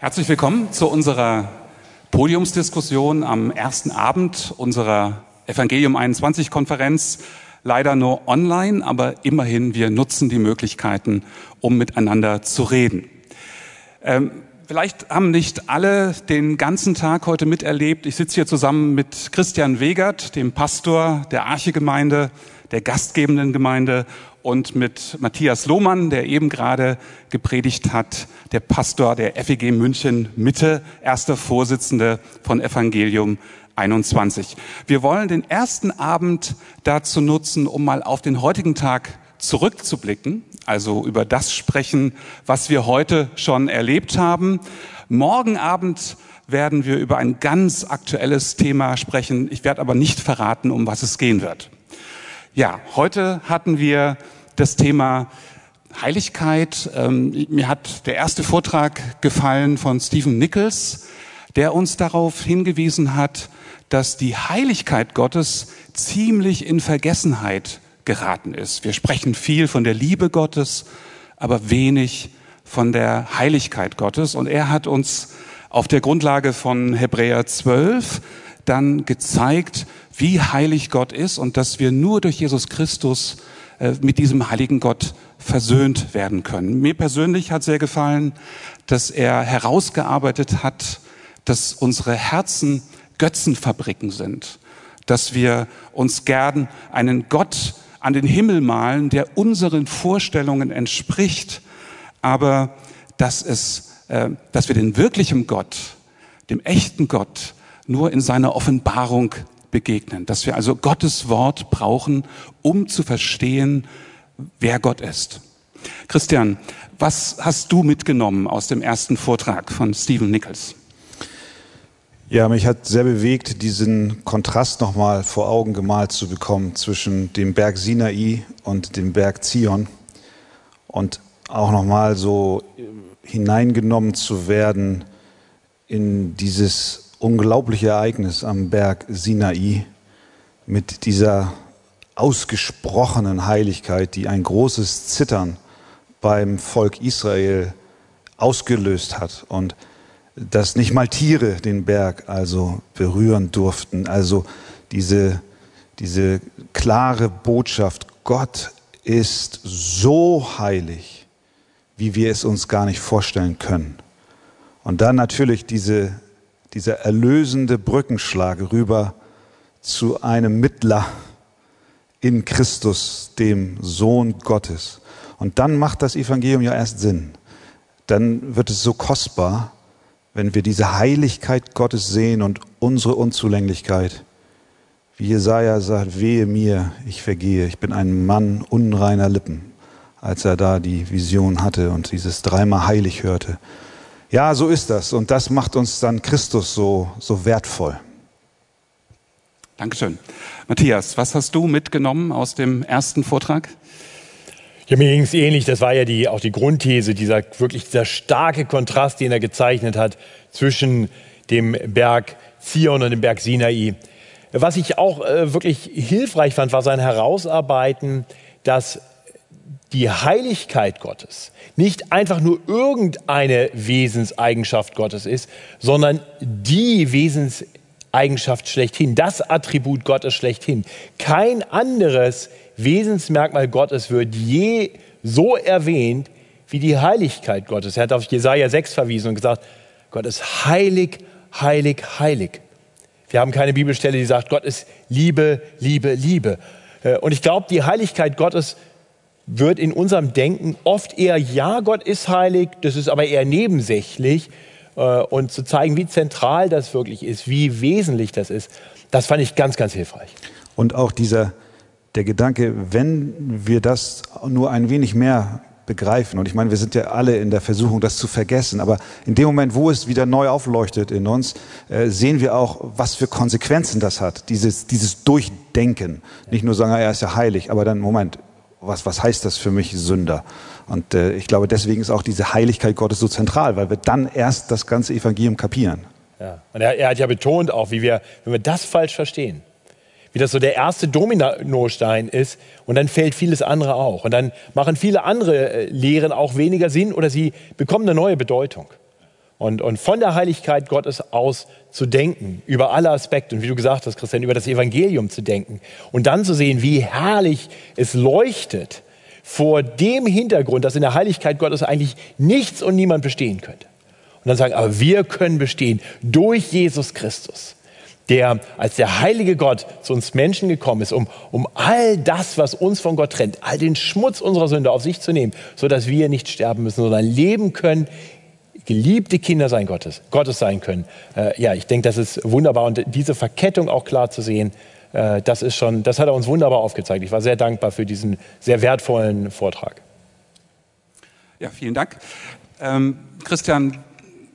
Herzlich willkommen zu unserer Podiumsdiskussion am ersten Abend unserer Evangelium 21 Konferenz. Leider nur online, aber immerhin, wir nutzen die Möglichkeiten, um miteinander zu reden. Ähm, vielleicht haben nicht alle den ganzen Tag heute miterlebt. Ich sitze hier zusammen mit Christian Wegert, dem Pastor der Archegemeinde, der gastgebenden Gemeinde und mit Matthias Lohmann, der eben gerade gepredigt hat, der Pastor der FEG München Mitte, erster Vorsitzende von Evangelium 21. Wir wollen den ersten Abend dazu nutzen, um mal auf den heutigen Tag zurückzublicken, also über das sprechen, was wir heute schon erlebt haben. Morgen Abend werden wir über ein ganz aktuelles Thema sprechen. Ich werde aber nicht verraten, um was es gehen wird. Ja, heute hatten wir das Thema Heiligkeit. Ähm, mir hat der erste Vortrag gefallen von Stephen Nichols, der uns darauf hingewiesen hat, dass die Heiligkeit Gottes ziemlich in Vergessenheit geraten ist. Wir sprechen viel von der Liebe Gottes, aber wenig von der Heiligkeit Gottes. Und er hat uns auf der Grundlage von Hebräer 12 dann gezeigt, wie heilig Gott ist und dass wir nur durch Jesus Christus äh, mit diesem heiligen Gott versöhnt werden können. Mir persönlich hat sehr gefallen, dass er herausgearbeitet hat, dass unsere Herzen Götzenfabriken sind, dass wir uns gern einen Gott an den Himmel malen, der unseren Vorstellungen entspricht, aber dass es, äh, dass wir den wirklichen Gott, dem echten Gott, nur in seiner Offenbarung begegnen. Dass wir also Gottes Wort brauchen, um zu verstehen, wer Gott ist. Christian, was hast du mitgenommen aus dem ersten Vortrag von Stephen Nichols? Ja, mich hat sehr bewegt, diesen Kontrast nochmal vor Augen gemalt zu bekommen zwischen dem Berg Sinai und dem Berg Zion und auch nochmal so hineingenommen zu werden in dieses unglaubliche Ereignis am Berg Sinai mit dieser ausgesprochenen Heiligkeit, die ein großes Zittern beim Volk Israel ausgelöst hat und dass nicht mal Tiere den Berg also berühren durften. Also diese, diese klare Botschaft, Gott ist so heilig, wie wir es uns gar nicht vorstellen können. Und dann natürlich diese dieser erlösende Brückenschlag rüber zu einem Mittler in Christus, dem Sohn Gottes. Und dann macht das Evangelium ja erst Sinn. Dann wird es so kostbar, wenn wir diese Heiligkeit Gottes sehen und unsere Unzulänglichkeit. Wie Jesaja sagt, wehe mir, ich vergehe, ich bin ein Mann unreiner Lippen, als er da die Vision hatte und dieses dreimal heilig hörte. Ja, so ist das. Und das macht uns dann Christus so, so wertvoll. Dankeschön. Matthias, was hast du mitgenommen aus dem ersten Vortrag? Ja, mir ging es ähnlich. Das war ja die, auch die Grundthese, dieser wirklich dieser starke Kontrast, den er gezeichnet hat zwischen dem Berg Zion und dem Berg Sinai. Was ich auch äh, wirklich hilfreich fand, war sein Herausarbeiten, dass die Heiligkeit Gottes nicht einfach nur irgendeine Wesenseigenschaft Gottes ist, sondern die Wesenseigenschaft schlechthin, das Attribut Gottes schlechthin. Kein anderes Wesensmerkmal Gottes wird je so erwähnt wie die Heiligkeit Gottes. Er hat auf Jesaja 6 verwiesen und gesagt, Gott ist heilig, heilig, heilig. Wir haben keine Bibelstelle, die sagt, Gott ist Liebe, Liebe, Liebe. Äh, und ich glaube, die Heiligkeit Gottes wird in unserem Denken oft eher, ja, Gott ist heilig, das ist aber eher nebensächlich. Äh, und zu zeigen, wie zentral das wirklich ist, wie wesentlich das ist, das fand ich ganz, ganz hilfreich. Und auch dieser, der Gedanke, wenn wir das nur ein wenig mehr begreifen, und ich meine, wir sind ja alle in der Versuchung, das zu vergessen, aber in dem Moment, wo es wieder neu aufleuchtet in uns, äh, sehen wir auch, was für Konsequenzen das hat, dieses, dieses Durchdenken. Nicht nur sagen, er ist ja heilig, aber dann, Moment, was, was heißt das für mich Sünder? Und äh, ich glaube, deswegen ist auch diese Heiligkeit Gottes so zentral, weil wir dann erst das ganze Evangelium kapieren. Ja. Und er, er hat ja betont auch, wie wir, wenn wir das falsch verstehen, wie das so der erste Dominostein ist und dann fällt vieles andere auch. Und dann machen viele andere äh, Lehren auch weniger Sinn oder sie bekommen eine neue Bedeutung. Und, und von der Heiligkeit Gottes aus zu denken, über alle Aspekte und wie du gesagt hast, Christian, über das Evangelium zu denken und dann zu sehen, wie herrlich es leuchtet vor dem Hintergrund, dass in der Heiligkeit Gottes eigentlich nichts und niemand bestehen könnte. Und dann sagen, aber wir können bestehen durch Jesus Christus der als der heilige Gott zu uns Menschen gekommen ist, um, um all das, was uns von Gott trennt, all den Schmutz unserer Sünde auf sich zu nehmen, so dass wir nicht sterben müssen, sondern leben können, geliebte Kinder sein Gottes, Gottes sein können. Äh, ja, ich denke, das ist wunderbar und diese Verkettung auch klar zu sehen, äh, das ist schon, das hat er uns wunderbar aufgezeigt. Ich war sehr dankbar für diesen sehr wertvollen Vortrag. Ja, vielen Dank. Ähm, Christian,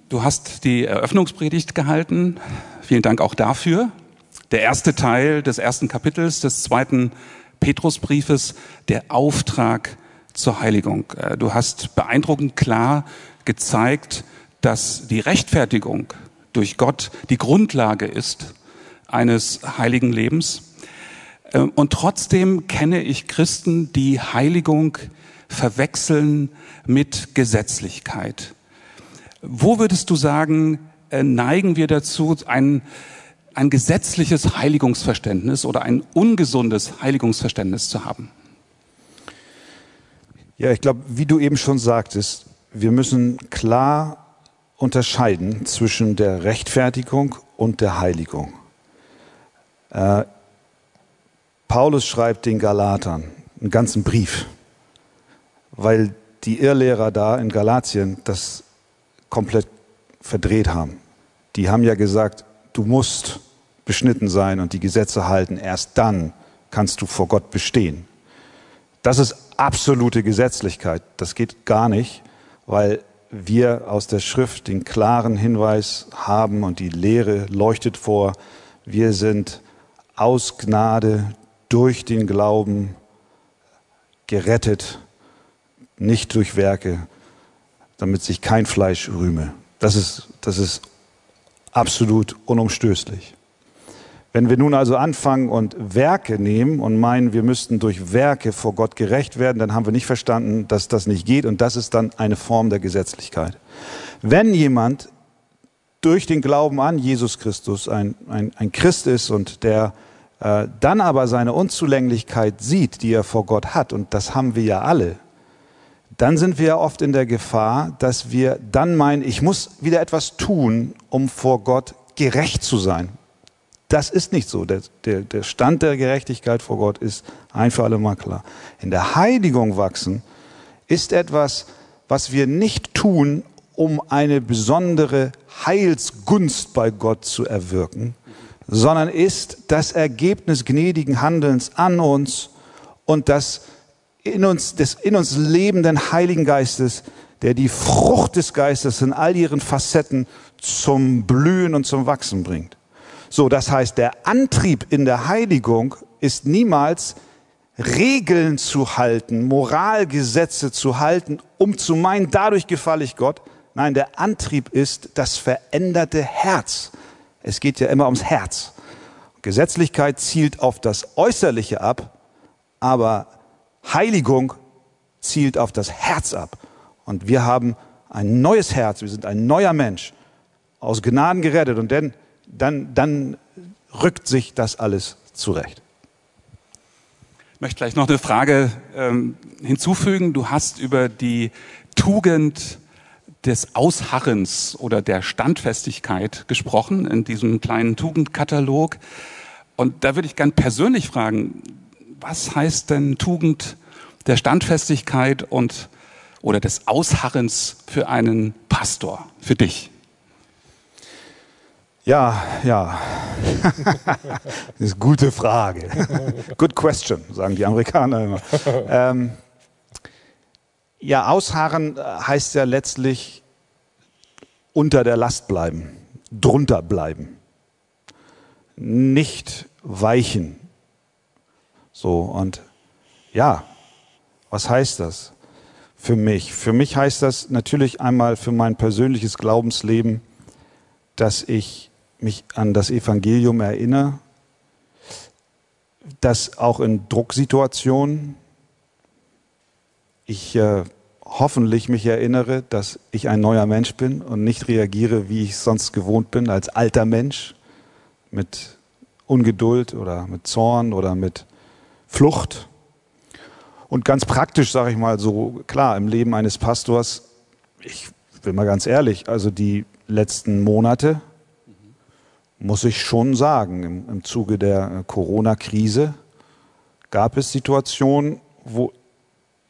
du hast die Eröffnungspredigt gehalten Vielen Dank auch dafür. Der erste Teil des ersten Kapitels des zweiten Petrusbriefes, der Auftrag zur Heiligung. Äh, du hast beeindruckend klar gezeigt, dass die Rechtfertigung durch Gott die Grundlage ist eines heiligen Lebens. Äh, und trotzdem kenne ich Christen, die Heiligung verwechseln mit Gesetzlichkeit. Wo würdest du sagen, äh, neigen wir dazu, ein, ein gesetzliches Heiligungsverständnis oder ein ungesundes Heiligungsverständnis zu haben. Ja, ich glaube, wie du eben schon sagtest, wir müssen klar unterscheiden zwischen der Rechtfertigung und der Heiligung. Äh, Paulus schreibt den Galatern einen ganzen Brief, weil die Irrlehrer da in Galatien das komplett verdreht haben die haben ja gesagt, du musst beschnitten sein und die Gesetze halten, erst dann kannst du vor Gott bestehen. Das ist absolute Gesetzlichkeit. Das geht gar nicht, weil wir aus der Schrift den klaren Hinweis haben und die Lehre leuchtet vor, wir sind aus Gnade durch den Glauben gerettet, nicht durch Werke, damit sich kein Fleisch rühme. Das ist, das ist absolut unumstößlich. Wenn wir nun also anfangen und Werke nehmen und meinen, wir müssten durch Werke vor Gott gerecht werden, dann haben wir nicht verstanden, dass das nicht geht und das ist dann eine Form der Gesetzlichkeit. Wenn jemand durch den Glauben an Jesus Christus ein, ein, ein Christ ist und der äh, dann aber seine Unzulänglichkeit sieht, die er vor Gott hat, und das haben wir ja alle, dann sind wir oft in der Gefahr, dass wir dann meinen, ich muss wieder etwas tun, um vor Gott gerecht zu sein. Das ist nicht so. Der, der, der Stand der Gerechtigkeit vor Gott ist ein für alle Mal klar. In der Heiligung wachsen ist etwas, was wir nicht tun, um eine besondere Heilsgunst bei Gott zu erwirken, sondern ist das Ergebnis gnädigen Handelns an uns und das in uns, des in uns lebenden Heiligen Geistes, der die Frucht des Geistes in all ihren Facetten zum Blühen und zum Wachsen bringt. So, das heißt, der Antrieb in der Heiligung ist niemals Regeln zu halten, Moralgesetze zu halten, um zu meinen, dadurch gefalle ich Gott. Nein, der Antrieb ist das veränderte Herz. Es geht ja immer ums Herz. Gesetzlichkeit zielt auf das Äußerliche ab, aber Heiligung zielt auf das Herz ab. Und wir haben ein neues Herz, wir sind ein neuer Mensch, aus Gnaden gerettet. Und dann, dann, dann rückt sich das alles zurecht. Ich möchte gleich noch eine Frage ähm, hinzufügen. Du hast über die Tugend des Ausharrens oder der Standfestigkeit gesprochen in diesem kleinen Tugendkatalog. Und da würde ich gern persönlich fragen, was heißt denn Tugend der Standfestigkeit und oder des Ausharrens für einen Pastor, für dich? Ja, ja. das ist eine gute Frage. Good question, sagen die Amerikaner immer. Ähm, ja, ausharren heißt ja letztlich unter der Last bleiben, drunter bleiben, nicht weichen, so, und ja, was heißt das für mich? Für mich heißt das natürlich einmal für mein persönliches Glaubensleben, dass ich mich an das Evangelium erinnere, dass auch in Drucksituationen ich äh, hoffentlich mich erinnere, dass ich ein neuer Mensch bin und nicht reagiere, wie ich sonst gewohnt bin, als alter Mensch mit Ungeduld oder mit Zorn oder mit Flucht. Und ganz praktisch sage ich mal so, klar, im Leben eines Pastors, ich bin mal ganz ehrlich, also die letzten Monate, muss ich schon sagen, im, im Zuge der Corona-Krise gab es Situationen, wo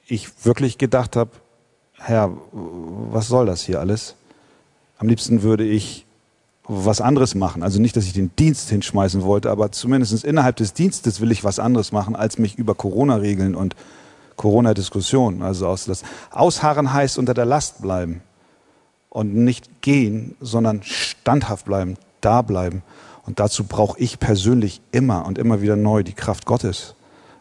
ich wirklich gedacht habe, Herr, was soll das hier alles? Am liebsten würde ich was anderes machen. Also nicht, dass ich den Dienst hinschmeißen wollte, aber zumindest innerhalb des Dienstes will ich was anderes machen, als mich über Corona-Regeln und Corona-Diskussionen, also auslassen. Ausharren heißt unter der Last bleiben und nicht gehen, sondern standhaft bleiben, da bleiben. Und dazu brauche ich persönlich immer und immer wieder neu die Kraft Gottes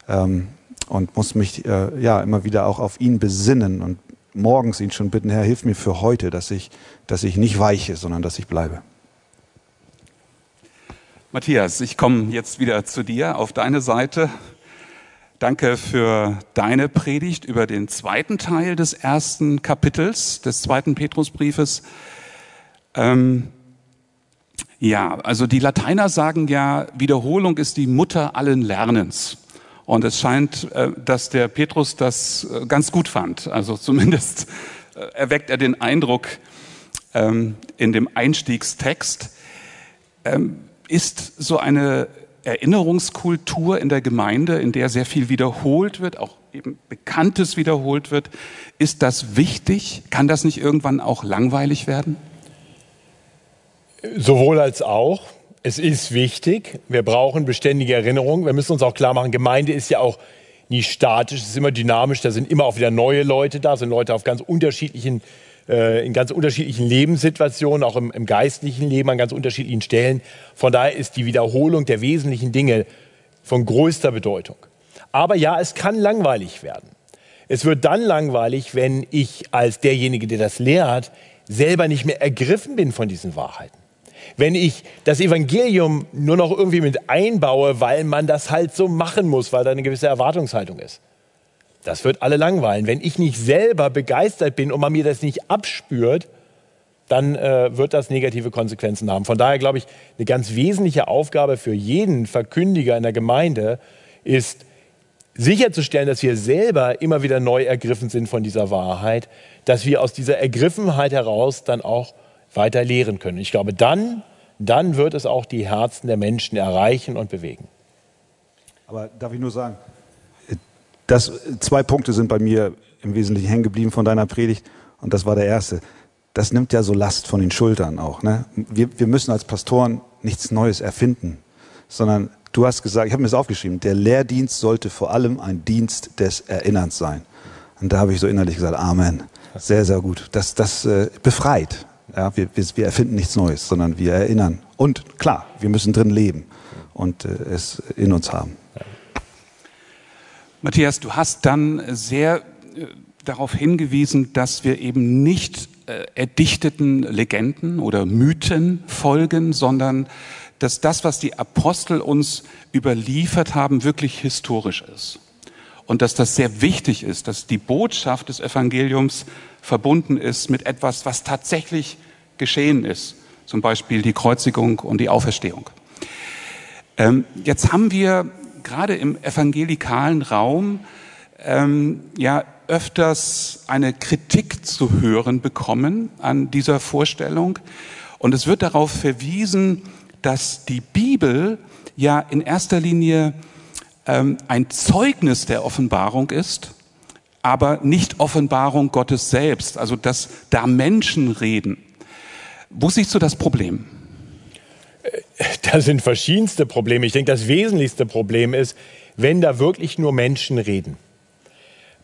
ähm, und muss mich äh, ja immer wieder auch auf ihn besinnen und morgens ihn schon bitten, Herr, hilf mir für heute, dass ich, dass ich nicht weiche, sondern dass ich bleibe. Matthias, ich komme jetzt wieder zu dir auf deine Seite. Danke für deine Predigt über den zweiten Teil des ersten Kapitels des zweiten Petrusbriefes. Ähm, ja, also die Lateiner sagen ja, Wiederholung ist die Mutter allen Lernens. Und es scheint, äh, dass der Petrus das äh, ganz gut fand. Also zumindest äh, erweckt er den Eindruck ähm, in dem Einstiegstext. Ähm, ist so eine Erinnerungskultur in der Gemeinde, in der sehr viel wiederholt wird, auch eben Bekanntes wiederholt wird. Ist das wichtig? Kann das nicht irgendwann auch langweilig werden? Sowohl als auch. Es ist wichtig. Wir brauchen beständige Erinnerungen. Wir müssen uns auch klar machen, Gemeinde ist ja auch nie statisch, es ist immer dynamisch. Da sind immer auch wieder neue Leute da, sind Leute auf ganz unterschiedlichen äh, in ganz unterschiedlichen Lebenssituationen, auch im, im geistlichen Leben an ganz unterschiedlichen Stellen. Von daher ist die Wiederholung der wesentlichen Dinge von größter Bedeutung. Aber ja, es kann langweilig werden. Es wird dann langweilig, wenn ich als derjenige, der das lehrt, selber nicht mehr ergriffen bin von diesen Wahrheiten. Wenn ich das Evangelium nur noch irgendwie mit einbaue, weil man das halt so machen muss, weil da eine gewisse Erwartungshaltung ist. Das wird alle langweilen. Wenn ich nicht selber begeistert bin und man mir das nicht abspürt, dann äh, wird das negative Konsequenzen haben. Von daher glaube ich, eine ganz wesentliche Aufgabe für jeden Verkündiger in der Gemeinde ist, sicherzustellen, dass wir selber immer wieder neu ergriffen sind von dieser Wahrheit, dass wir aus dieser Ergriffenheit heraus dann auch weiter lehren können. Ich glaube, dann, dann wird es auch die Herzen der Menschen erreichen und bewegen. Aber darf ich nur sagen, das, zwei Punkte sind bei mir im Wesentlichen hängen geblieben von deiner Predigt. Und das war der erste. Das nimmt ja so Last von den Schultern auch. Ne? Wir, wir müssen als Pastoren nichts Neues erfinden, sondern du hast gesagt, ich habe mir das aufgeschrieben, der Lehrdienst sollte vor allem ein Dienst des Erinnerns sein. Und da habe ich so innerlich gesagt, Amen. Sehr, sehr gut. Das, das äh, befreit. Ja, wir, wir, wir erfinden nichts Neues, sondern wir erinnern. Und klar, wir müssen drin leben und äh, es in uns haben. Matthias, du hast dann sehr äh, darauf hingewiesen, dass wir eben nicht äh, erdichteten Legenden oder Mythen folgen, sondern dass das, was die Apostel uns überliefert haben, wirklich historisch ist. Und dass das sehr wichtig ist, dass die Botschaft des Evangeliums verbunden ist mit etwas, was tatsächlich geschehen ist. Zum Beispiel die Kreuzigung und die Auferstehung. Ähm, jetzt haben wir gerade im evangelikalen Raum ähm, ja öfters eine Kritik zu hören bekommen an dieser Vorstellung. Und es wird darauf verwiesen, dass die Bibel ja in erster Linie ein Zeugnis der Offenbarung ist, aber nicht Offenbarung Gottes selbst, also dass da Menschen reden. Wo siehst du das Problem? Da sind verschiedenste Probleme. Ich denke, das wesentlichste Problem ist, wenn da wirklich nur Menschen reden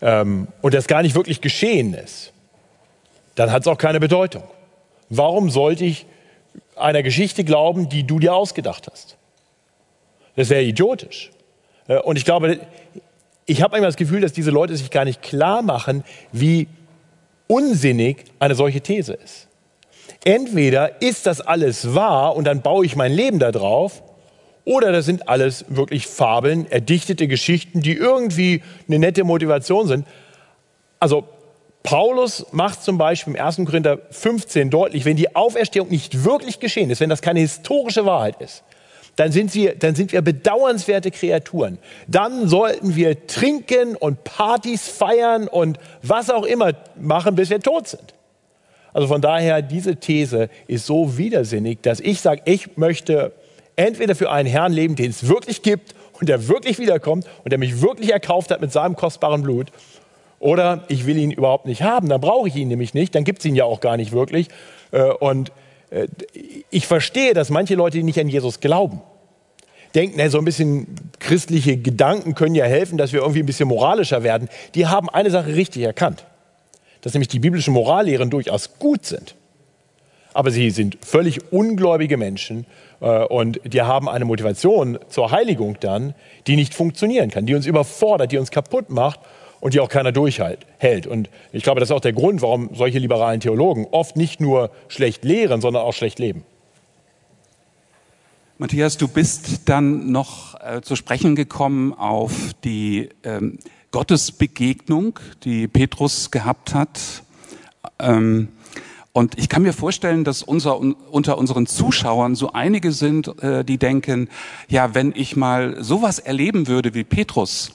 ähm, und das gar nicht wirklich geschehen ist, dann hat es auch keine Bedeutung. Warum sollte ich einer Geschichte glauben, die du dir ausgedacht hast? Das wäre idiotisch. Äh, und ich glaube, ich habe manchmal das Gefühl, dass diese Leute sich gar nicht klar machen, wie unsinnig eine solche These ist. Entweder ist das alles wahr und dann baue ich mein Leben darauf, oder das sind alles wirklich Fabeln, erdichtete Geschichten, die irgendwie eine nette Motivation sind. Also Paulus macht zum Beispiel im 1. Korinther 15 deutlich, wenn die Auferstehung nicht wirklich geschehen ist, wenn das keine historische Wahrheit ist, dann sind, wir, dann sind wir bedauernswerte Kreaturen. Dann sollten wir trinken und Partys feiern und was auch immer machen, bis wir tot sind. Also von daher, diese These ist so widersinnig, dass ich sage, ich möchte entweder für einen Herrn leben, den es wirklich gibt und der wirklich wiederkommt und der mich wirklich erkauft hat mit seinem kostbaren Blut, oder ich will ihn überhaupt nicht haben, dann brauche ich ihn nämlich nicht, dann gibt es ihn ja auch gar nicht wirklich. Äh, und ich verstehe, dass manche Leute, die nicht an Jesus glauben, denken, so ein bisschen christliche Gedanken können ja helfen, dass wir irgendwie ein bisschen moralischer werden. Die haben eine Sache richtig erkannt, dass nämlich die biblischen Morallehren durchaus gut sind. Aber sie sind völlig ungläubige Menschen äh, und die haben eine Motivation zur Heiligung dann, die nicht funktionieren kann, die uns überfordert, die uns kaputt macht und die auch keiner durchhält. Und ich glaube, das ist auch der Grund, warum solche liberalen Theologen oft nicht nur schlecht lehren, sondern auch schlecht leben. Matthias, du bist dann noch äh, zu sprechen gekommen auf die ähm, Gottesbegegnung, die Petrus gehabt hat. Ähm, und ich kann mir vorstellen, dass unser, unter unseren Zuschauern so einige sind, äh, die denken, ja, wenn ich mal sowas erleben würde wie Petrus,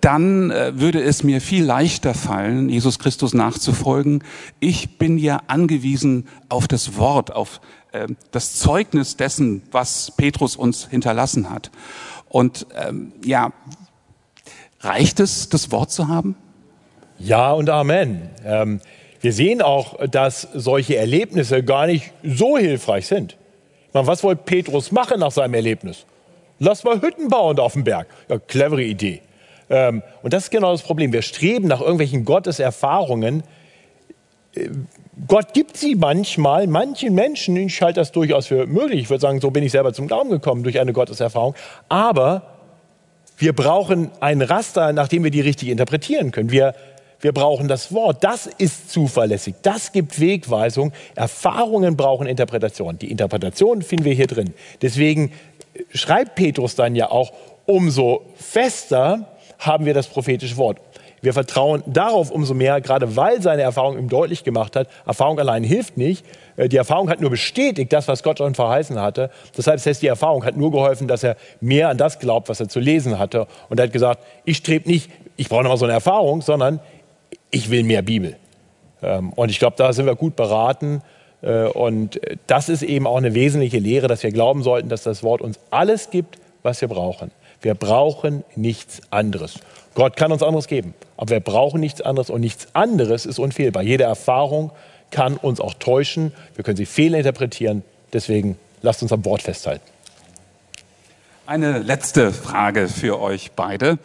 dann äh, würde es mir viel leichter fallen, Jesus Christus nachzufolgen. Ich bin ja angewiesen auf das Wort, auf äh, das Zeugnis dessen, was Petrus uns hinterlassen hat. Und ähm, ja, reicht es, das Wort zu haben? Ja und Amen. Ähm, wir sehen auch, dass solche Erlebnisse gar nicht so hilfreich sind. Meine, was wollte Petrus machen nach seinem Erlebnis? Lass mal Hütten bauen auf dem Berg. Ja, clevere Idee. Ähm, und das ist genau das Problem. Wir streben nach irgendwelchen Gotteserfahrungen. Äh, Gott gibt sie manchmal, manchen Menschen, ich halte das durchaus für möglich. Ich würde sagen, so bin ich selber zum Glauben gekommen durch eine Gotteserfahrung. Aber wir brauchen ein Raster, nach dem wir die richtig interpretieren können. Wir, wir brauchen das Wort. Das ist zuverlässig. Das gibt Wegweisung. Erfahrungen brauchen Interpretation. Die Interpretation finden wir hier drin. Deswegen schreibt Petrus dann ja auch, umso fester haben wir das prophetische Wort. Wir vertrauen darauf umso mehr, gerade weil seine Erfahrung ihm deutlich gemacht hat, Erfahrung allein hilft nicht. Äh, die Erfahrung hat nur bestätigt das, was Gott schon verheißen hatte. Deshalb das heißt, die Erfahrung hat nur geholfen, dass er mehr an das glaubt, was er zu lesen hatte. Und er hat gesagt, ich strebe nicht, ich brauche nochmal so eine Erfahrung, sondern ich will mehr Bibel. Ähm, und ich glaube, da sind wir gut beraten. Äh, und das ist eben auch eine wesentliche Lehre, dass wir glauben sollten, dass das Wort uns alles gibt, was wir brauchen. Wir brauchen nichts anderes. Gott kann uns anderes geben, aber wir brauchen nichts anderes und nichts anderes ist unfehlbar. Jede Erfahrung kann uns auch täuschen, wir können sie fehlinterpretieren, deswegen lasst uns am Wort festhalten. Eine letzte Frage für euch beide.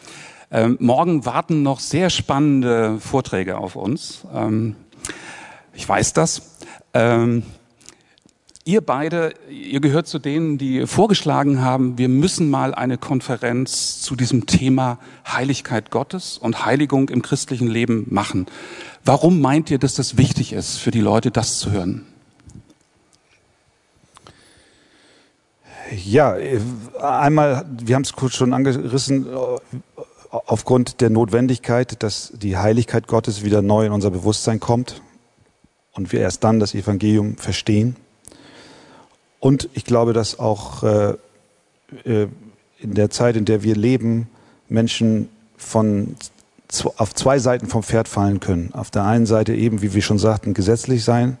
Ähm, morgen warten noch sehr spannende Vorträge auf uns. Ähm, ich weiß das. Ähm, Ihr beide, ihr gehört zu denen, die vorgeschlagen haben, wir müssen mal eine Konferenz zu diesem Thema Heiligkeit Gottes und Heiligung im christlichen Leben machen. Warum meint ihr, dass das wichtig ist für die Leute, das zu hören? Ja, einmal, wir haben es kurz schon angerissen, aufgrund der Notwendigkeit, dass die Heiligkeit Gottes wieder neu in unser Bewusstsein kommt und wir erst dann das Evangelium verstehen. Und ich glaube, dass auch äh, äh, in der Zeit, in der wir leben, Menschen von auf zwei Seiten vom Pferd fallen können. Auf der einen Seite eben, wie wir schon sagten, gesetzlich sein,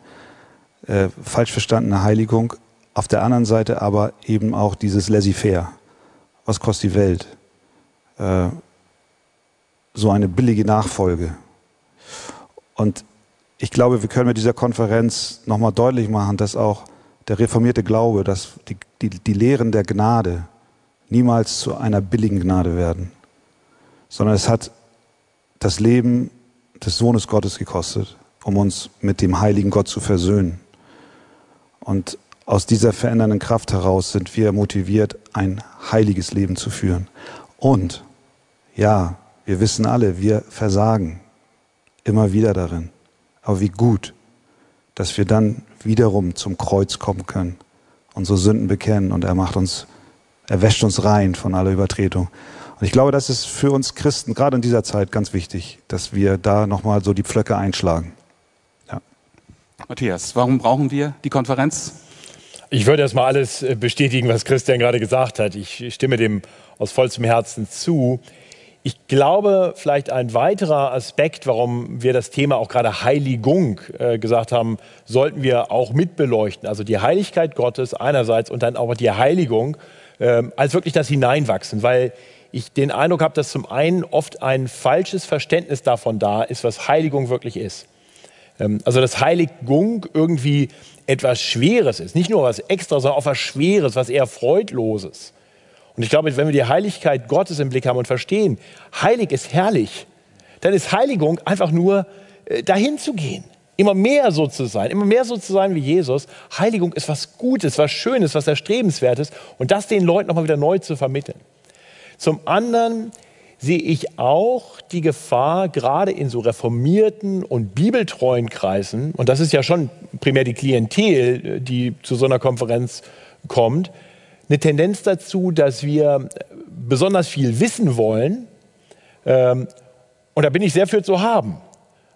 äh, falsch verstandene Heiligung. Auf der anderen Seite aber eben auch dieses Laissez-faire. Was kostet die Welt? Äh, so eine billige Nachfolge. Und ich glaube, wir können mit dieser Konferenz nochmal deutlich machen, dass auch der reformierte Glaube, dass die, die, die Lehren der Gnade niemals zu einer billigen Gnade werden, sondern es hat das Leben des Sohnes Gottes gekostet, um uns mit dem heiligen Gott zu versöhnen. Und aus dieser verändernden Kraft heraus sind wir motiviert, ein heiliges Leben zu führen. Und ja, wir wissen alle, wir versagen immer wieder darin. Aber wie gut, dass wir dann wiederum zum Kreuz kommen können, unsere Sünden bekennen und er macht uns, er wäscht uns rein von aller Übertretung. Und ich glaube, das ist für uns Christen gerade in dieser Zeit ganz wichtig, dass wir da nochmal so die Pflöcke einschlagen. Ja. Matthias, warum brauchen wir die Konferenz? Ich würde erstmal alles äh, bestätigen, was Christian gerade gesagt hat. Ich stimme dem aus vollstem Herzen zu. Ich glaube, vielleicht ein weiterer Aspekt, warum wir das Thema auch gerade Heiligung äh, gesagt haben, sollten wir auch mitbeleuchten. Also die Heiligkeit Gottes einerseits und dann auch die Heiligung äh, als wirklich das Hineinwachsen, weil ich den Eindruck habe, dass zum einen oft ein falsches Verständnis davon da ist, was Heiligung wirklich ist. Ähm, also dass Heiligung irgendwie etwas Schweres ist, nicht nur was Extra, sondern auch was Schweres, was eher Freudloses. Und ich glaube, wenn wir die Heiligkeit Gottes im Blick haben und verstehen, heilig ist herrlich, dann ist Heiligung einfach nur äh, dahin zu gehen. Immer mehr so zu sein, immer mehr so zu sein wie Jesus. Heiligung ist was Gutes, was Schönes, was Erstrebenswertes und das den Leuten nochmal wieder neu zu vermitteln. Zum anderen sehe ich auch die Gefahr, gerade in so reformierten und bibeltreuen Kreisen, und das ist ja schon primär die Klientel, die zu so einer Konferenz kommt, eine Tendenz dazu, dass wir besonders viel wissen wollen. Ähm, und da bin ich sehr für zu haben.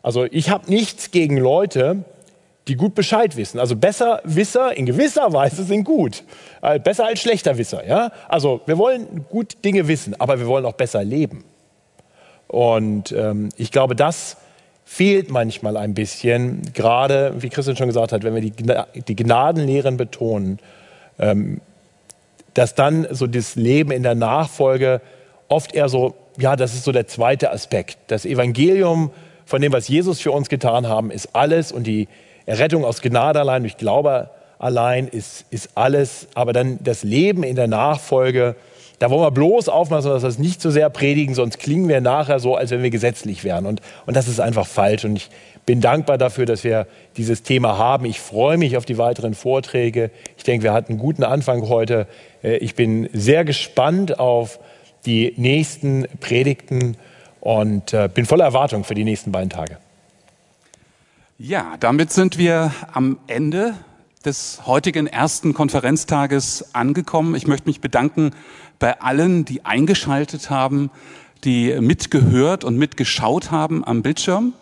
Also ich habe nichts gegen Leute, die gut Bescheid wissen. Also besser Wisser in gewisser Weise sind gut. Äh, besser als schlechter Wisser. Ja? Also wir wollen gut Dinge wissen, aber wir wollen auch besser leben. Und ähm, ich glaube, das fehlt manchmal ein bisschen, gerade wie Christian schon gesagt hat, wenn wir die, die Gnadenlehren betonen, ähm, dass dann so das Leben in der Nachfolge oft eher so, ja, das ist so der zweite Aspekt. Das Evangelium von dem, was Jesus für uns getan haben, ist alles und die Errettung aus Gnade allein, durch Glaube allein ist, ist alles. Aber dann das Leben in der Nachfolge, da wollen wir bloß aufmachen, dass wir das nicht so sehr predigen, sonst klingen wir nachher so, als wenn wir gesetzlich wären. Und, und das ist einfach falsch. Und ich bin dankbar dafür, dass wir dieses Thema haben. Ich freue mich auf die weiteren Vorträge. Ich denke, wir hatten einen guten Anfang heute. Äh, ich bin sehr gespannt auf die nächsten Predigten und äh, bin voller Erwartung für die nächsten beiden Tage. Ja, damit sind wir am Ende des heutigen ersten Konferenztages angekommen. Ich möchte mich bedanken bei allen, die eingeschaltet haben, die mitgehört und mitgeschaut haben am Bildschirm.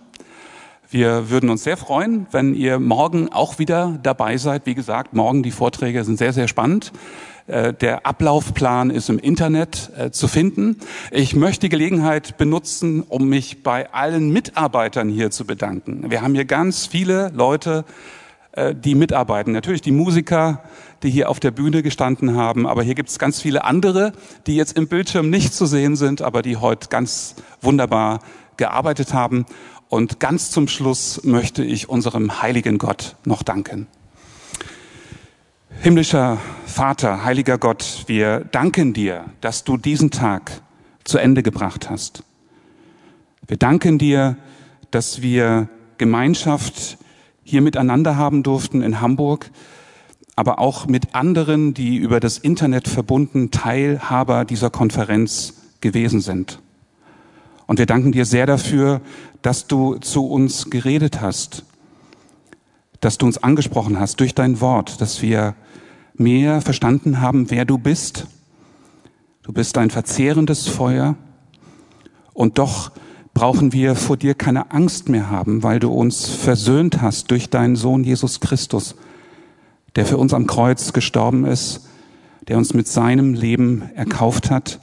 Wir würden uns sehr freuen, wenn ihr morgen auch wieder dabei seid. Wie gesagt, morgen die Vorträge sind sehr, sehr spannend. Äh, der Ablaufplan ist im Internet äh, zu finden. Ich möchte die Gelegenheit benutzen, um mich bei allen Mitarbeitern hier zu bedanken. Wir haben hier ganz viele Leute, äh, die mitarbeiten. Natürlich die Musiker, die hier auf der Bühne gestanden haben, aber hier gibt es ganz viele andere, die jetzt im Bildschirm nicht zu sehen sind, aber die heute ganz wunderbar gearbeitet haben. Und ganz zum Schluss möchte ich unserem heiligen Gott noch danken. Himmlischer Vater, heiliger Gott, wir danken dir, dass du diesen Tag zu Ende gebracht hast. Wir danken dir, dass wir Gemeinschaft hier miteinander haben durften in Hamburg, aber auch mit anderen, die über das Internet verbunden Teilhaber dieser Konferenz gewesen sind. Und wir danken dir sehr dafür, dass du zu uns geredet hast, dass du uns angesprochen hast durch dein Wort, dass wir mehr verstanden haben, wer du bist. Du bist ein verzehrendes Feuer und doch brauchen wir vor dir keine Angst mehr haben, weil du uns versöhnt hast durch deinen Sohn Jesus Christus, der für uns am Kreuz gestorben ist, der uns mit seinem Leben erkauft hat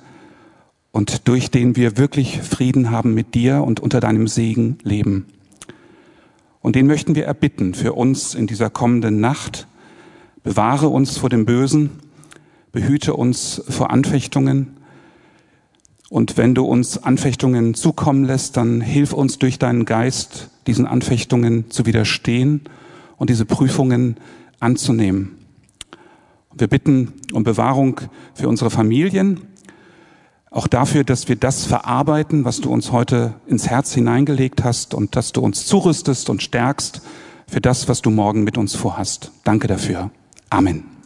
und durch den wir wirklich Frieden haben mit dir und unter deinem Segen leben. Und den möchten wir erbitten für uns in dieser kommenden Nacht, Bewahre uns vor dem Bösen, behüte uns vor Anfechtungen. Und wenn du uns Anfechtungen zukommen lässt, dann hilf uns durch deinen Geist, diesen Anfechtungen zu widerstehen und diese Prüfungen anzunehmen. Wir bitten um Bewahrung für unsere Familien, auch dafür, dass wir das verarbeiten, was du uns heute ins Herz hineingelegt hast und dass du uns zurüstest und stärkst für das, was du morgen mit uns vorhast. Danke dafür. Amen.